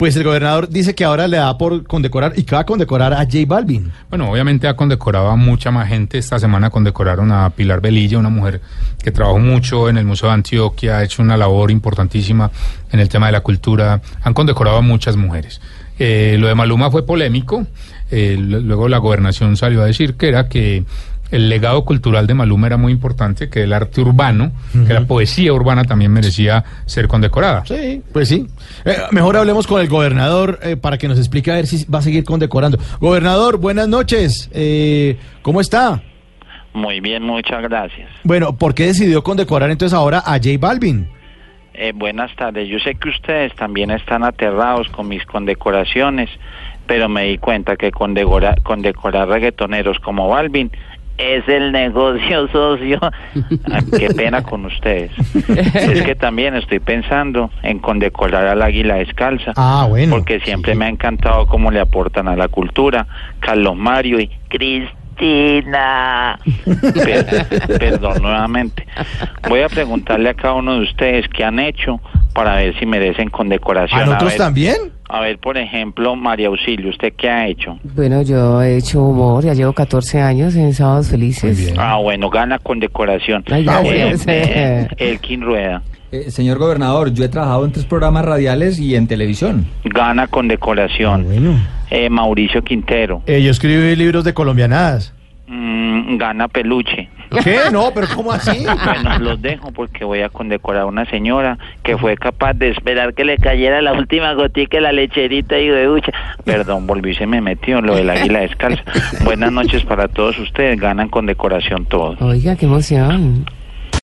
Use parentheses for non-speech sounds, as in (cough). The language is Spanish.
Pues el gobernador dice que ahora le da por condecorar y que va a condecorar a J Balvin. Bueno, obviamente ha condecorado a mucha más gente. Esta semana condecoraron a Pilar Velilla, una mujer que trabajó mucho en el Museo de Antioquia, ha hecho una labor importantísima en el tema de la cultura. Han condecorado a muchas mujeres. Eh, lo de Maluma fue polémico. Eh, luego la gobernación salió a decir que era que el legado cultural de Maluma era muy importante, que el arte urbano, que la poesía urbana también merecía ser condecorada. Sí, pues sí. Eh, mejor hablemos con el gobernador eh, para que nos explique a ver si va a seguir condecorando. Gobernador, buenas noches. Eh, ¿Cómo está? Muy bien, muchas gracias. Bueno, ¿por qué decidió condecorar entonces ahora a J Balvin? Eh, buenas tardes. Yo sé que ustedes también están aterrados con mis condecoraciones, pero me di cuenta que condecorar, condecorar reggaetoneros como Balvin es el negocio (laughs) socio. Ah, Qué pena con ustedes. Es que también estoy pensando en condecorar al águila descalza. Ah, bueno. Porque siempre me ha encantado cómo le aportan a la cultura. Carlos Mario y Cristina. Per- perdón nuevamente. Voy a preguntarle a cada uno de ustedes qué han hecho para ver si merecen condecoración. ¿A nosotros ver, también? A ver, por ejemplo, María Auxilio, ¿usted qué ha hecho? Bueno, yo he hecho humor, ya llevo 14 años en Sábados Felices. Ah, bueno, gana condecoración. Ay, Ah. (laughs) Eh, Elkin Rueda, Eh, señor gobernador, yo he trabajado en tres programas radiales y en televisión. gana Ah, condecoración. bueno. Eh, Mauricio Quintero, Eh, yo escribí libros de colombianadas. mm, gana peluche. ¿Qué? No, pero ¿cómo así? (laughs) Bueno, los dejo porque voy a condecorar a una señora que fue capaz de esperar que le cayera la última gotica de la lecherita y de ducha. Perdón, volví y se me metió lo del águila descalza. Buenas noches para todos ustedes, ganan condecoración todos. Oiga, qué emoción.